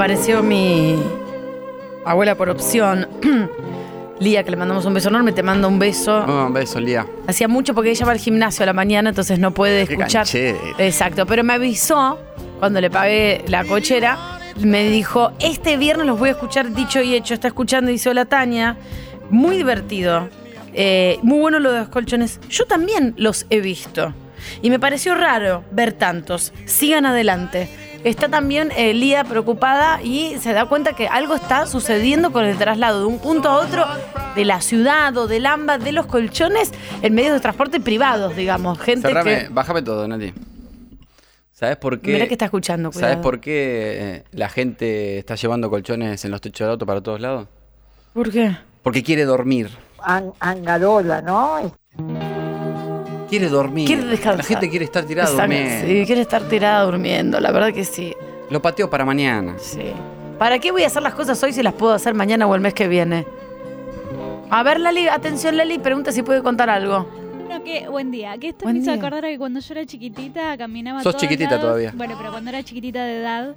apareció mi abuela por opción. Lía, que le mandamos un beso enorme, te mando un beso. Oh, un beso, Lía. Hacía mucho porque ella va al gimnasio a la mañana, entonces no puede Qué escuchar. canchera. Exacto, pero me avisó cuando le pagué la cochera, me dijo, este viernes los voy a escuchar dicho y hecho. Está escuchando y dice, hola Tania, muy divertido. Eh, muy bueno lo de los colchones. Yo también los he visto. Y me pareció raro ver tantos. Sigan adelante. Está también eh, Lía preocupada y se da cuenta que algo está sucediendo con el traslado de un punto a otro de la ciudad o del AMBA, de los colchones, en medios de transporte privados, digamos. Gente Cerrame, que... bájame todo, Nati. ¿Sabes por qué? Mirá que está escuchando, ¿Sabes por qué eh, la gente está llevando colchones en los techos del auto para todos lados? ¿Por qué? Porque quiere dormir. An- Angarola, ¿no? Quiere dormir. Quiere descansar. La gente quiere estar tirada Exacto, durmiendo. Sí, quiere estar tirada durmiendo, la verdad que sí. Lo pateo para mañana. Sí. ¿Para qué voy a hacer las cosas hoy si las puedo hacer mañana o el mes que viene? A ver, Lali, atención, Lali, pregunta si puede contar algo. No, que, buen día. Que esto Buen me hizo día. acordar a que cuando yo era chiquitita caminaba Sos todos chiquitita lados. todavía. Bueno, pero cuando era chiquitita de edad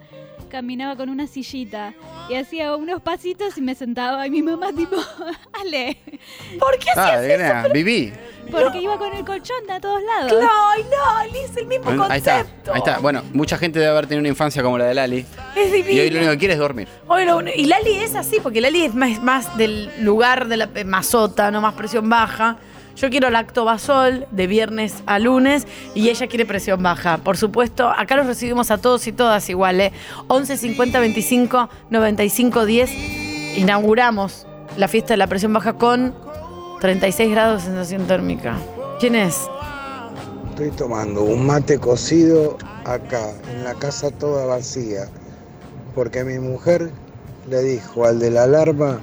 caminaba con una sillita y hacía unos pasitos y me sentaba y mi mamá tipo, Ale, ¿Por qué Ah, hacías de eso? viví. porque iba con el colchón a todos lados. Ay, Lali, es el mismo Ahí está, concepto. ahí está. Bueno, mucha gente debe haber tenido una infancia como la de Lali. Es divino. Y hoy lo único que quiere es dormir. Hoy lo único- y Lali es así, porque Lali es más, más del lugar de la más sótano, más presión baja. Yo quiero lactobasol de viernes a lunes y ella quiere presión baja. Por supuesto, acá los recibimos a todos y todas igual, ¿eh? 11 50 25 95 10. Inauguramos la fiesta de la presión baja con 36 grados de sensación térmica. ¿Quién es? Estoy tomando un mate cocido acá, en la casa toda vacía, porque mi mujer le dijo al de la alarma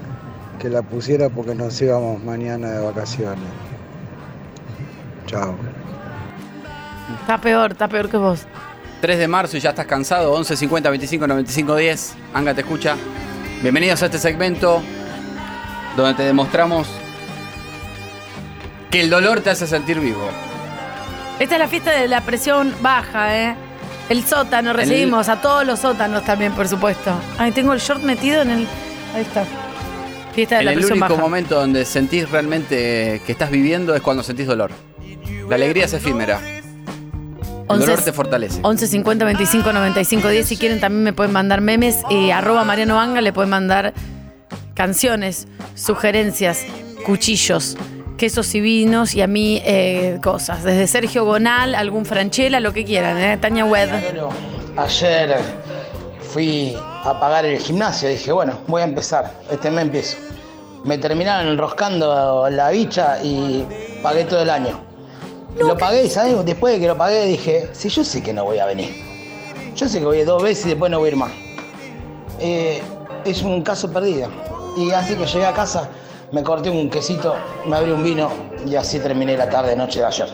que la pusiera porque nos íbamos mañana de vacaciones. Chao. Está peor, está peor que vos. 3 de marzo y ya estás cansado. 11 50 25 95 10. Anga te escucha. Bienvenidos a este segmento donde te demostramos que el dolor te hace sentir vivo. Esta es la fiesta de la presión baja, ¿eh? El sótano, recibimos a todos los sótanos también, por supuesto. Ay, tengo el short metido en el. Ahí está. Fiesta de En la el presión único baja. momento donde sentís realmente que estás viviendo es cuando sentís dolor. La alegría es efímera. El Once- dolor te fortalece. 11 50 25 95 10. Si quieren, también me pueden mandar memes. Y arroba Mariano Vanga le pueden mandar canciones, sugerencias, cuchillos, quesos y vinos y a mí eh, cosas. Desde Sergio Gonal, algún Franchella, lo que quieran, ¿eh? Tania. Bueno, ayer fui a pagar el gimnasio. Dije, bueno, voy a empezar. Este mes empiezo. Me terminaron enroscando la bicha y pagué todo el año. Lo pagué ¿sabes? Después de que lo pagué, dije, sí, yo sé que no voy a venir. Yo sé que voy dos veces y después no voy a ir más. Eh, es un caso perdido. Y así que llegué a casa, me corté un quesito, me abrí un vino y así terminé la tarde, noche de ayer.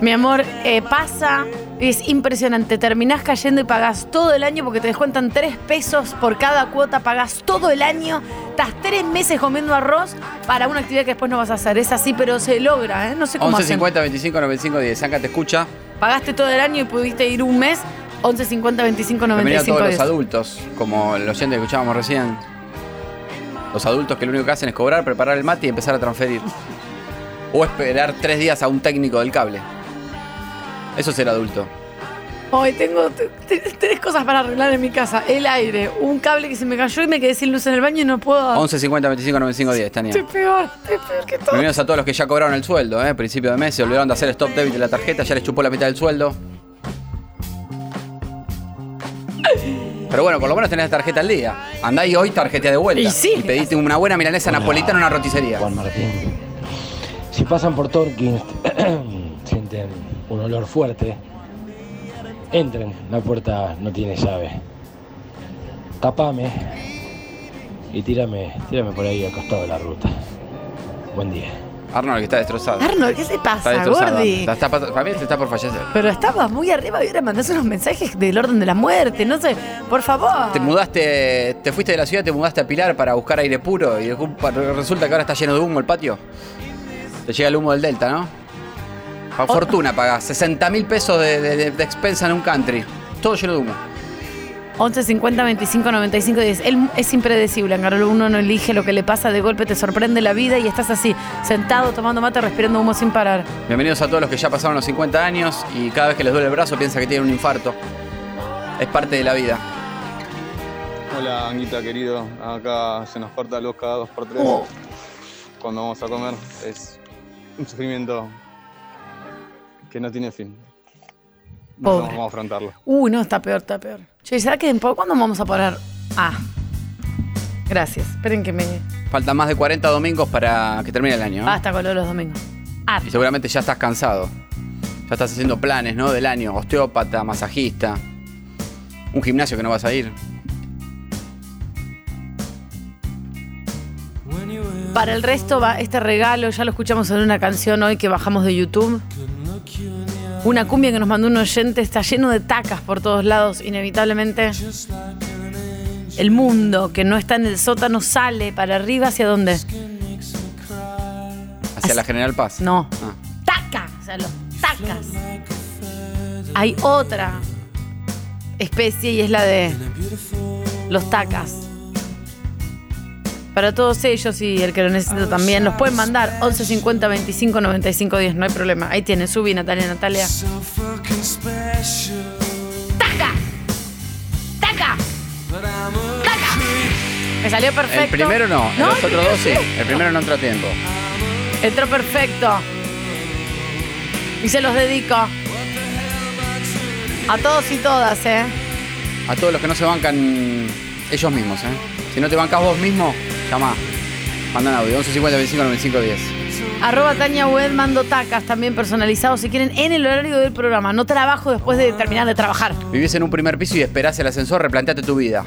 Mi amor, eh, pasa, es impresionante. Terminás cayendo y pagás todo el año porque te descuentan tres pesos por cada cuota, pagás todo el año, estás tres meses comiendo arroz para una actividad que después no vas a hacer. Es así, pero se logra, ¿eh? No sé cómo 11 hacen. 50 25 95 10. Anga te escucha. Pagaste todo el año y pudiste ir un mes, 11 50 25 Bienvenido a 95 todos 10. los adultos, como el oyente que escuchábamos recién. Los adultos que lo único que hacen es cobrar, preparar el mate y empezar a transferir. O esperar tres días a un técnico del cable. Eso es ser adulto. Hoy tengo tres cosas para arreglar en mi casa. El aire, un cable que se me cayó y me quedé sin luz en el baño y no puedo... 11 50 25 95 10, Tania. Estoy peor, estoy peor que todo. Bienvenidos a todos los que ya cobraron el sueldo, ¿eh? Principio de mes, se olvidaron de hacer stop debit de la tarjeta, ya les chupó la mitad del sueldo. Pero bueno, por lo menos tenés la tarjeta al día. Andá y hoy tarjeta de vuelta. Y sí. pediste una buena milanesa napolitana en una roticería. Juan Martín. Si pasan por Torkins, sienten un olor fuerte, entren, la puerta no tiene llave. Tapame y tírame, tírame por ahí al costado de la ruta. Buen día. Arnold, que está destrozado. Arnold, ¿qué te Está pasa, destrozado. Gordi? Está- está- para mí está por fallecer. Pero estabas muy arriba y ahora mandás unos mensajes del orden de la muerte, no sé, por favor. Te mudaste, te fuiste de la ciudad, te mudaste a Pilar para buscar aire puro y resulta que ahora está lleno de humo el patio. Te llega el humo del Delta, ¿no? A fortuna pagás, 60 mil pesos de, de- de- de expensa en un country. Todo lleno de humo. 11 50 25 95 10. Él es impredecible, Angarolo. Uno no elige lo que le pasa, de golpe te sorprende la vida y estás así, sentado, tomando mate, respirando humo sin parar. Bienvenidos a todos los que ya pasaron los 50 años y cada vez que les duele el brazo piensa que tienen un infarto. Es parte de la vida. Hola, Anguita, querido. Acá se nos corta luz cada dos por tres. Cuando vamos a comer es un sufrimiento que no tiene fin. No Pobre. sabemos cómo afrontarlo. Uy, no, está peor, está peor. Che, ¿será que después cuándo vamos a poner? Ah. Gracias. Esperen que me. Faltan más de 40 domingos para que termine el año. ¿eh? Basta con lo de los domingos. Ah, Y seguramente ya estás cansado. Ya estás haciendo planes, ¿no? Del año. Osteópata, masajista. Un gimnasio que no vas a ir. Para el resto va este regalo, ya lo escuchamos en una canción hoy que bajamos de YouTube. Una cumbia que nos mandó un oyente, está lleno de tacas por todos lados, inevitablemente. El mundo que no está en el sótano sale para arriba, ¿hacia dónde? Hacia la General Paz. No. Ah. Taca, o sea, los tacas. Hay otra especie y es la de los tacas. Para todos ellos y el que lo necesita también, nos pueden mandar 11 50 25 95 10, no hay problema. Ahí tienen, subí Natalia, Natalia. ¡Taca! ¡Taca! ¡Taca! Me salió perfecto. El primero no, No, los el otros primero dos sí. sí. El primero no entró a tiempo. Entró perfecto. Y se los dedico. A todos y todas, ¿eh? A todos los que no se bancan ellos mismos, ¿eh? Si no te bancas vos mismo, llama. Mandan audio. 11 50 25 95 10. Arroba Tania Wed mando tacas también personalizados si quieren en el horario del programa. No trabajo después de terminar de trabajar. Vivís en un primer piso y esperás el ascensor, replanteate tu vida.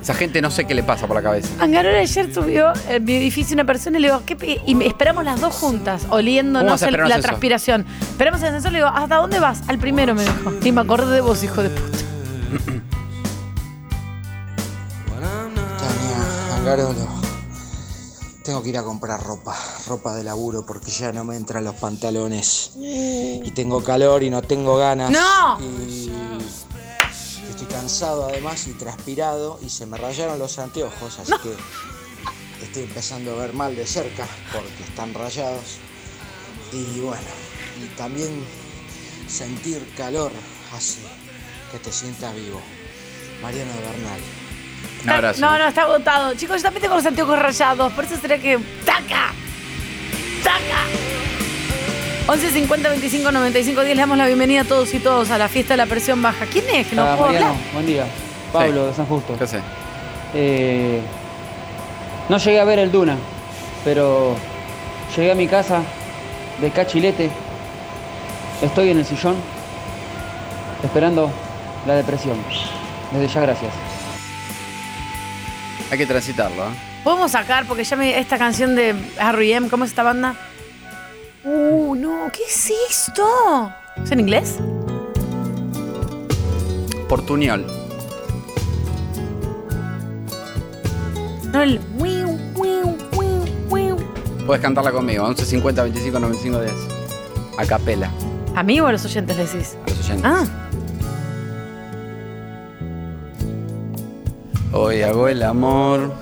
Esa gente no sé qué le pasa por la cabeza. Angarola ayer subió en mi edificio una persona y le digo, ¿qué pe-?" y esperamos las dos juntas, ¿Cómo oliéndonos el- la ascensor? transpiración. Esperamos el ascensor y le digo, ¿hasta dónde vas? Al primero me dijo. Y me acordé de vos, hijo de puta. Angarolo. Tengo que ir a comprar ropa, ropa de laburo, porque ya no me entran los pantalones. Y tengo calor y no tengo ganas. ¡No! Y estoy cansado además y transpirado y se me rayaron los anteojos, así que estoy empezando a ver mal de cerca porque están rayados. Y bueno, y también sentir calor hace que te sientas vivo. Mariano Bernal. Un abrazo. No, no, está agotado. Chicos, yo también tengo los anteojos rayados. Por eso será que. ¡Taca! ¡Taca! 11 50 25 95 10. Le damos la bienvenida a todos y todos a la fiesta de la presión baja. ¿Quién es? Que no Ah, puedo Mariano, hablar. buen día. Pablo de San Justo. ¿Qué sé? Eh, no llegué a ver el Duna, pero llegué a mi casa de cachilete. Estoy en el sillón esperando la depresión. Desde ya, gracias. Hay que transitarlo, ¿eh? Podemos sacar, porque ya me. Esta canción de R.E.M., ¿cómo es esta banda? Uh, no, ¿qué es esto? ¿Es en inglés? Portuñol. No, el. Puedes cantarla conmigo. 11 50 25 95 10. A capela. ¿A mí o a los oyentes le decís? A los oyentes. Ah, Hoy hago el amor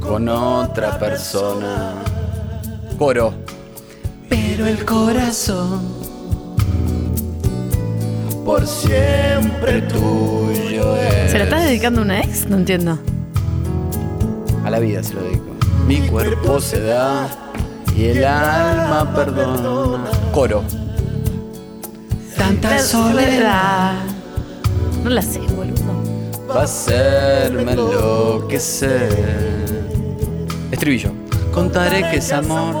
con otra persona. Coro. Pero el corazón por siempre tuyo es. ¿se la estás dedicando a una ex? No entiendo. A la vida se lo dedico. Mi cuerpo se da y el alma perdona. Coro. Tanta soledad. No la sé. Va a hacerme enloquecer. Estribillo. Contaré que es amor,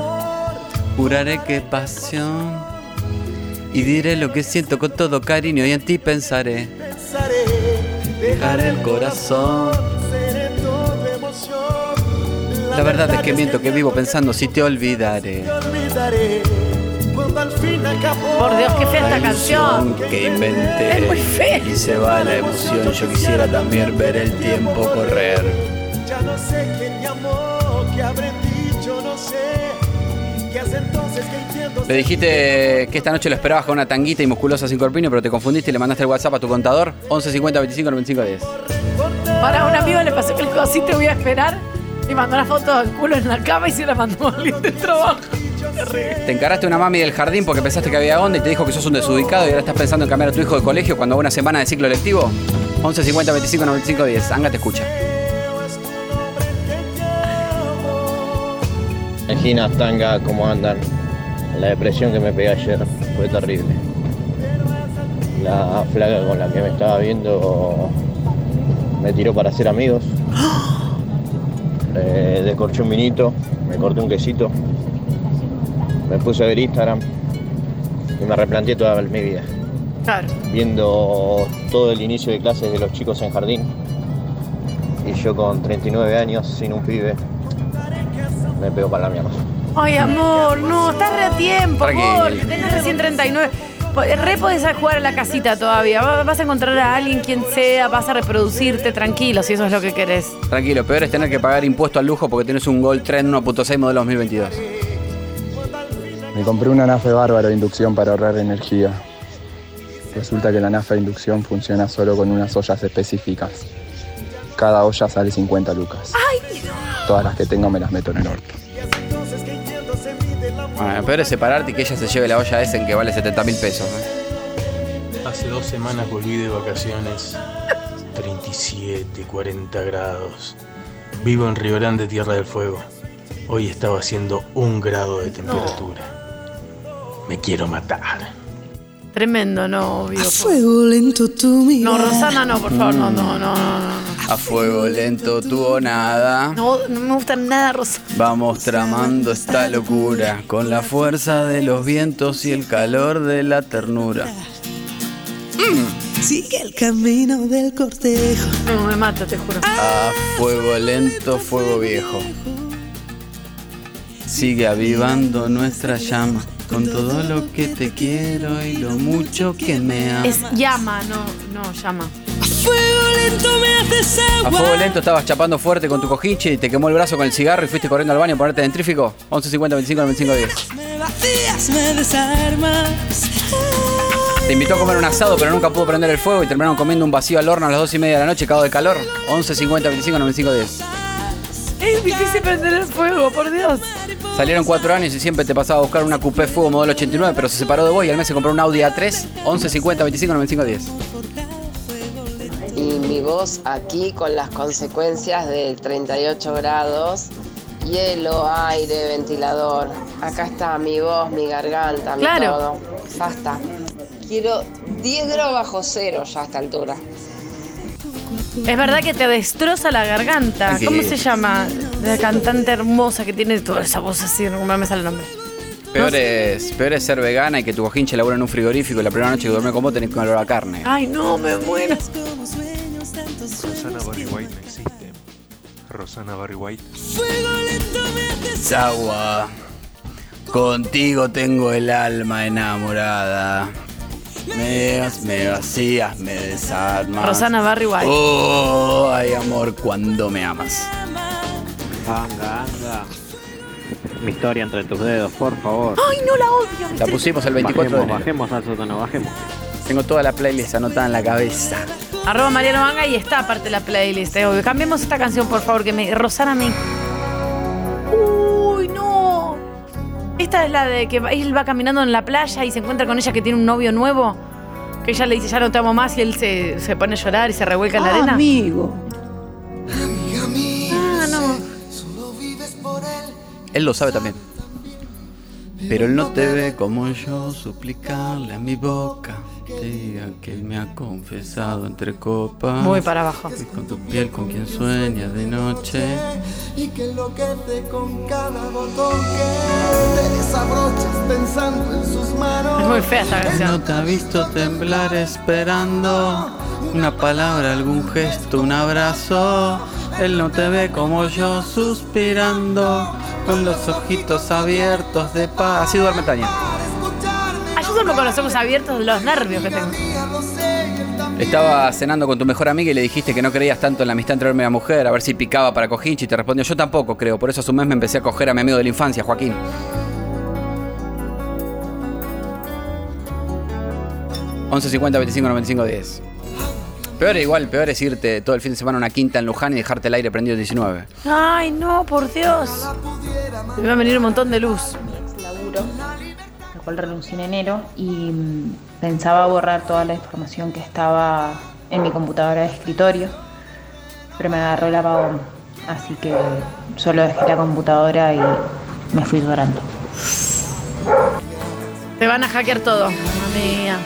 juraré que es pasión. Y diré lo que siento con todo cariño y en ti pensaré. Dejaré el corazón. La verdad es que miento que vivo pensando si te olvidaré. Por Dios, qué fea esta canción. que inventé. Es muy fea. Y se va la emoción. Yo quisiera también ver el tiempo correr. Ya no sé quién llamó, qué habré dicho, no sé. Le dijiste que esta noche lo esperabas con una tanguita y musculosa sin corpiño, pero te confundiste y le mandaste el WhatsApp a tu contador 11 50 25 95 10. Para un amigo le pasó que el así te voy a esperar y mandó una foto del culo en la cama y se la mandó a alguien del trabajo. Te encaraste a una mami del jardín porque pensaste que había onda y te dijo que sos un desubicado y ahora estás pensando en cambiar a tu hijo de colegio cuando haga una semana de ciclo lectivo. 11 50 25 95 10. Anga te escucha. Anginas, tanga, ¿cómo andan? La depresión que me pegué ayer fue terrible. La flaca con la que me estaba viendo me tiró para ser amigos. Eh, descorché un vinito, me corté un quesito, me puse a ver Instagram y me replanteé toda mi vida. Claro. Viendo todo el inicio de clases de los chicos en jardín y yo con 39 años sin un pibe me pego para la mierda. Ay, amor, no, estás re a tiempo, amor. Tenés recién 39. Po- Re podés jugar a la casita todavía. Va- Vas a encontrar a alguien, quien sea, vas a reproducirte tranquilo, si eso es lo que querés. Tranquilo, peor es tener que pagar impuesto al lujo porque tienes un Gold Trend 1.6 modelo 2022. Me compré una nafe bárbaro de inducción para ahorrar energía. Resulta que la nafe de inducción funciona solo con unas ollas específicas. Cada olla sale 50 lucas. Todas las que tengo me las meto en el orto. Bueno, peor es separarte y que ella se lleve la olla esa en que vale 70 mil pesos. ¿eh? Hace dos semanas volví de vacaciones. 37, 40 grados. Vivo en Río Grande, Tierra del Fuego. Hoy estaba haciendo un grado de temperatura. Me quiero matar. Tremendo, no, obvio. Fuego lento tu No, Rosana, no, por favor, no, no, no, no. no. A fuego lento tuvo nada. No, no me gusta nada, Rosana. Vamos tramando esta locura con la fuerza de los vientos y el calor de la ternura. Sigue el camino del cortejo. No, me mata, te juro. A fuego lento, fuego viejo. Sigue avivando nuestra llama con todo lo que te quiero y lo mucho que me amas. Es llama, no, no, llama. Fuego lento me haces A agua. fuego lento estabas chapando fuerte con tu cojinche y te quemó el brazo con el cigarro y fuiste corriendo al baño a ponerte dentrífico. 11 50 25 95 10. Me vacías, me desarmas. Te invitó a comer un asado pero nunca pudo prender el fuego y terminaron comiendo un vacío al horno a las 2 y media de la noche cagado de calor. 11 50 25 95 10. Es difícil prender el fuego, por Dios. Salieron cuatro años y siempre te pasaba a buscar una Coupé Fuego modelo 89, pero se separó de vos y al mes se compró un Audi A3, 11 50 25 95 10. Y mi voz aquí con las consecuencias de 38 grados, hielo, aire, ventilador. Acá está mi voz, mi garganta, mi Claro. todo. Basta. Quiero 10 grados bajo cero ya a esta altura. Es verdad que te destroza la garganta. Sí. ¿Cómo se llama? La cantante hermosa que tiene toda esa voz así, no me sale el nombre. Peor es, peor es ser vegana y que tu cojinche labura en un frigorífico y la primera noche que duerme con vos tenés con olor a carne. Ay, no, me muero. Rosana Barry White no existe. Rosana Barry White. Agua. Contigo tengo el alma enamorada. Me, me vacías, me desarmas. Rosana Barry White. Oh, ay amor, cuando me amas. Anga, anga. Mi historia entre tus dedos, por favor. Ay, no la odio. La pusimos el 24 de bajemos, enero. bajemos al sótano, bajemos. Tengo toda la playlist anotada en la cabeza. Arroba Mariano Manga y está aparte de la playlist. eh. Cambiemos esta canción, por favor, que me. Rosana me. Esta es la de que él va caminando en la playa y se encuentra con ella que tiene un novio nuevo. Que ella le dice, ya no te amo más, y él se, se pone a llorar y se revuelca en la arena. Amigo. Ah, no. Él lo sabe también. Pero él no te ve como yo suplicarle a mi boca. Diga que él me ha confesado entre copas. Muy para abajo. Y con tu piel con quien sueña de noche. y que enloquece con cada botón que te desabrochas pensando en sus manos. Es muy fea esta canción. no te ha visto temblar esperando una palabra, algún gesto, un abrazo. Él no te ve como yo suspirando con los ojitos abiertos de paz. Así duerme Tania con los ojos abiertos los nervios que tengo. Estaba cenando con tu mejor amiga y le dijiste que no creías tanto en la amistad entre hombre y la mujer, a ver si picaba para cojinchi y te respondió, yo tampoco creo, por eso a su mes me empecé a coger a mi amigo de la infancia, Joaquín. $11.50-25-95-10 Peor igual, peor es irte todo el fin de semana a una quinta en Luján y dejarte el aire prendido 19. Ay, no, por Dios. Me va a venir un montón de luz. Laburo al cual renuncié en enero y mm, pensaba borrar toda la información que estaba en mi computadora de escritorio, pero me agarró el apagón, así que solo dejé la computadora y me fui llorando. Te van a hackear todo. Mamma mía,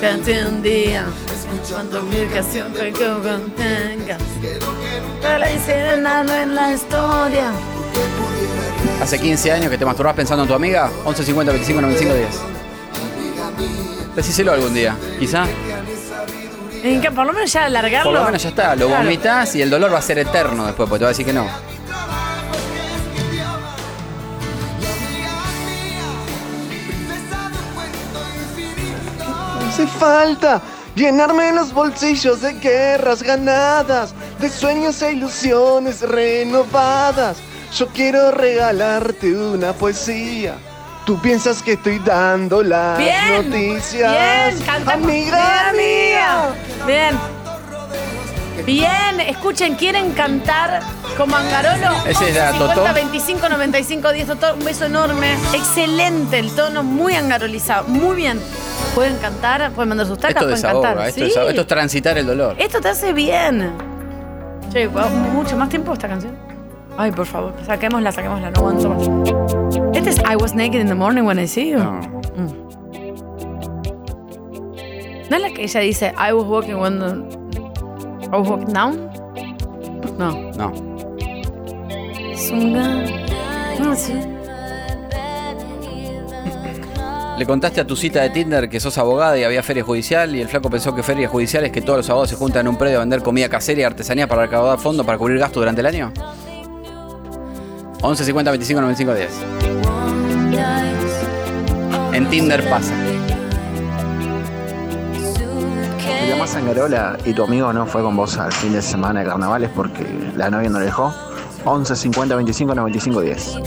canté un día. Cuando ubicación que contenga. Pero la nada en la historia. Hace 15 años que te masturbás pensando en tu amiga. 11 50 25 95 10. Decíselo algún día, quizá. En que por lo menos ya alargarlo. Por lo menos ya está, lo Claro. vomitas y el dolor va a ser eterno después, porque te va a decir que no. Hace falta llenarme los bolsillos de guerras ganadas, de sueños e ilusiones renovadas. Yo quiero regalarte una poesía. Tú piensas que estoy dando las Bien, noticias. Bien, canta amiga mía. Bien. Bien, escuchen, ¿quieren cantar como Angarolo? Ese es la 50, Totó. 25, 95, 10, Totó. Un beso enorme. Excelente el tono, muy angarolizado. Muy bien. ¿Pueden cantar? ¿Pueden mandar sus tacas? Esto ¿Pueden desahoga, cantar? esto, Sí. es, esto es transitar el dolor. Esto te hace bien. Che, ¿va mucho más tiempo esta canción? Ay, por favor, saquémosla, saquémosla, no aguanto más. Este es I was naked in the morning when I see you. Mm. ¿No es la que ella dice I was walking when the- I was walking down? No. No. Zunga. No, sí. Le contaste a tu cita de Tinder que sos abogada y había feria judicial y el flaco pensó que feria judicial es que todos los abogados se juntan en un predio a vender comida casera y artesanía para recaudar fondos para cubrir gastos durante el año. 11 50 25 95 10. En Tinder pasa. Te llamas Sangarola y tu amigo no fue con vos al fin de semana de carnavales porque la novia no le dejó. 11 50 25 95 10.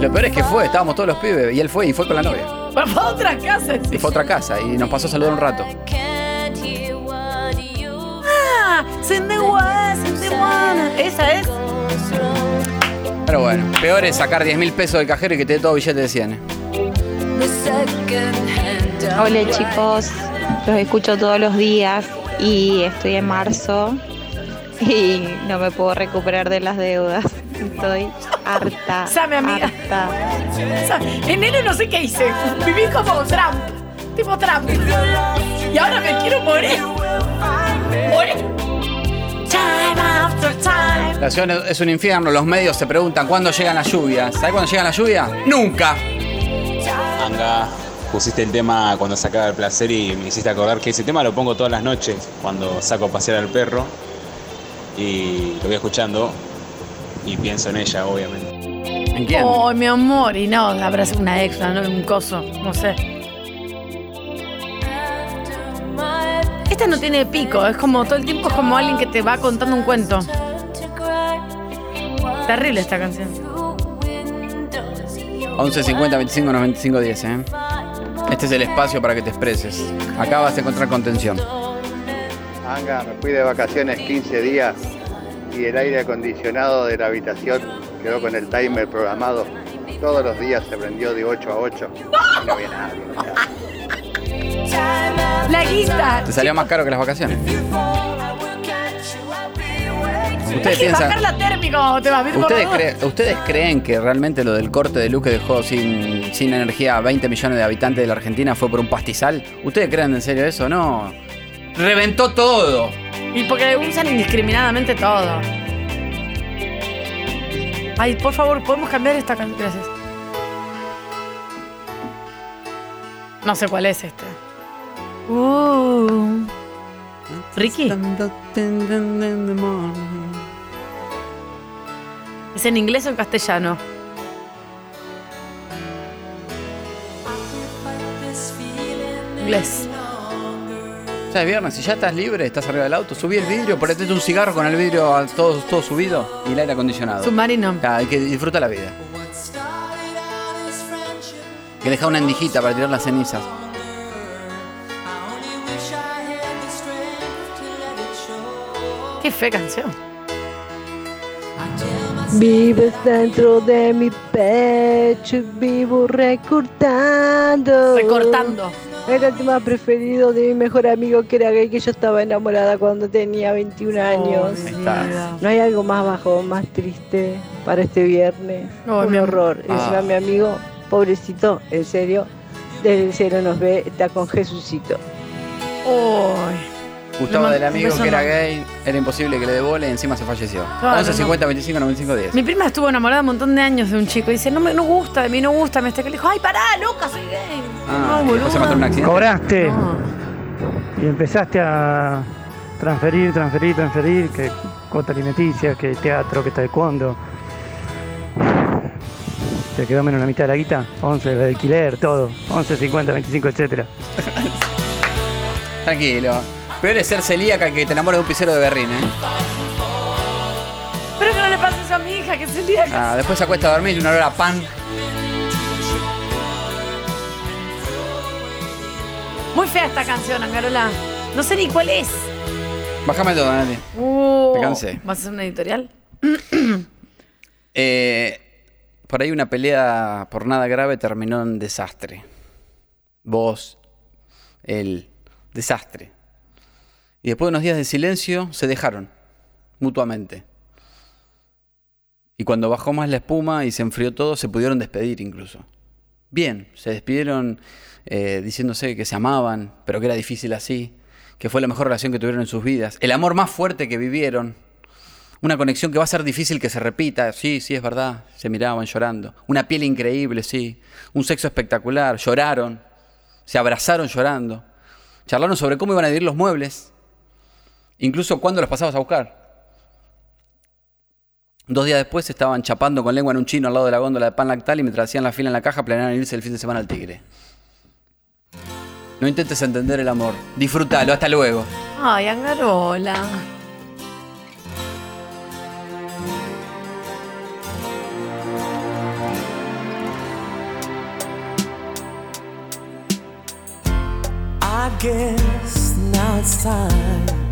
Lo peor es que fue, estábamos todos los pibes y él fue y fue con la novia. Fue a otra casa. Y fue a otra casa y nos pasó a saludar un rato. Ah, send the one, send the one. Esa es. Pero bueno, peor es sacar 10 mil pesos del cajero y que te dé todo billete de 100. Hola chicos, los escucho todos los días y estoy en marzo y no me puedo recuperar de las deudas. Estoy harta. Sabe, amiga. harta. Enero no sé qué hice. Viví como Trump. Tipo Trump. Y ahora me quiero morir. Morir. Time after time. La ciudad es un infierno, los medios se preguntan cuándo llegan las lluvias. ¿Sabes cuándo llegan las lluvias? ¡Nunca! Anga, pusiste el tema cuando sacaba el placer y me hiciste acordar que ese tema lo pongo todas las noches cuando saco a pasear al perro y lo voy escuchando y pienso en ella, obviamente. ¿En quién? Oh, mi amor. Y no, habrá sido una ex, ¿no? un coso. No sé. No tiene pico. Es como todo el tiempo es como alguien que te va contando un cuento. Terrible esta canción. 11 50 25 95 10, ¿eh? Este es el espacio para que te expreses. Acá vas a encontrar contención. Anga, me fui de vacaciones 15 días y el aire acondicionado de la habitación quedó con el timer programado. Todos los días se prendió de 8 a 8 y no había nadie. La guita. Te salió más caro que las vacaciones. Ustedes Hay que piensan. bajarla térmico. Te vas a ver ¿Ustedes, gordo. cre- ¿Ustedes creen que realmente lo del corte de luz que dejó sin, sin energía a 20 millones de habitantes de la Argentina fue por un pastizal? ¿Ustedes creen en serio eso? No. Reventó todo. Y porque usan indiscriminadamente todo. Ay, por favor, ¿podemos cambiar esta canción? Gracias. No sé cuál es este. Uh. Ricky. ¿Es en inglés o en castellano? Inglés. Ya es viernes, si ya estás libre, estás arriba del auto, subí el vidrio, ponete un cigarro con el vidrio todo, todo subido y el aire acondicionado. Submarino. Ah, hay que disfruta la vida. Hay que dejar una endijita para tirar las cenizas. Qué fe canción. Vives dentro de mi pecho y vivo recortando. Recortando. Era el tema preferido de mi mejor amigo que era gay, que yo estaba enamorada cuando tenía 21 años. No hay algo más bajo, más triste para este viernes. No, Un mi- horror. Ah. Encima mi amigo, pobrecito, en serio, desde el cielo nos ve, está con Jesucito. Uy. Gustaba Le del amigo que era gay, era imposible que le dé bola y encima se falleció. Claro, 11 no. 50 25 95 10. Mi prima estuvo enamorada un montón de años de un chico y dice, no me no gusta, de mí no gusta, me está que le dijo, ay, pará, loca, soy gay. Ah, no, después se mató en un accidente. Cobraste y empezaste a transferir, transferir, transferir, que cuota alimenticia, que teatro, que taekwondo. Te quedó menos la mitad de la guita, 11 de alquiler, todo, 11, 50, 25, etcétera. Tranquilo. Peor es ser celíaca que te enamores de un pisero de berrín, ¿eh? Pero que no le pase eso a mi hija, que se lía. Ah, después se acuesta a dormir y una hora a pan. Muy fea esta canción, Angarola. No sé ni cuál es. Bájame todo, Nati. Uh, Me cansé. ¿Vas a hacer una editorial? Eh, por ahí una pelea por nada grave terminó en desastre. Vos, el desastre. Y después de unos días de silencio se dejaron mutuamente. Y cuando bajó más la espuma y se enfrió todo, se pudieron despedir incluso. Bien, se despidieron eh, diciéndose que se amaban, pero que era difícil así, que fue la mejor relación que tuvieron en sus vidas, el amor más fuerte que vivieron, una conexión que va a ser difícil que se repita, sí, sí, es verdad, se miraban llorando, una piel increíble, sí, un sexo espectacular, lloraron, se abrazaron llorando, charlaron sobre cómo iban a vivir los muebles, incluso cuándo los pasabas a buscar. Dos días después estaban chapando con lengua en un chino al lado de la góndola de pan lactal y mientras hacían la fila en la caja planeaban irse el fin de semana al tigre. No intentes entender el amor. Disfrútalo, hasta luego. Ay, Angarola. I guess now it's time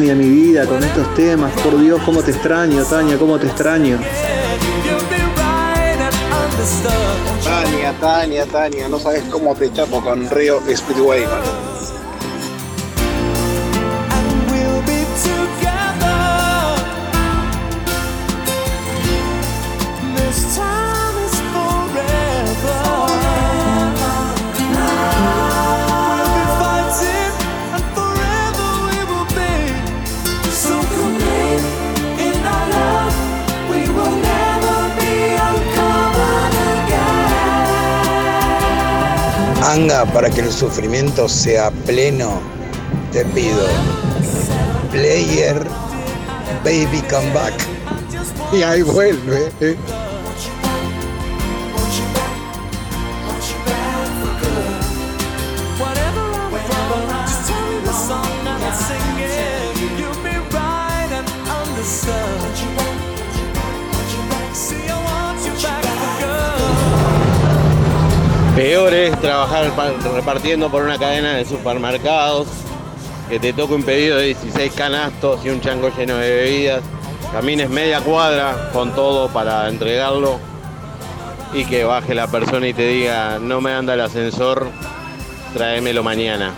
Tania, mi vida, con estos temas, por Dios, cómo te extraño, Tania, cómo te extraño. Tania, Tania, Tania, no sabes cómo te chapo con Río Speedway, man. Again. Anga, para que el sufrimiento sea pleno, te pido player Baby Come Back. Y ahí vuelve. ¿eh? Peor es trabajar pa- repartiendo por una cadena de supermercados, que te toque un pedido de 16 canastos y un chango lleno de bebidas, camines media cuadra con todo para entregarlo y que baje la persona y te diga, no me anda el ascensor, tráemelo mañana.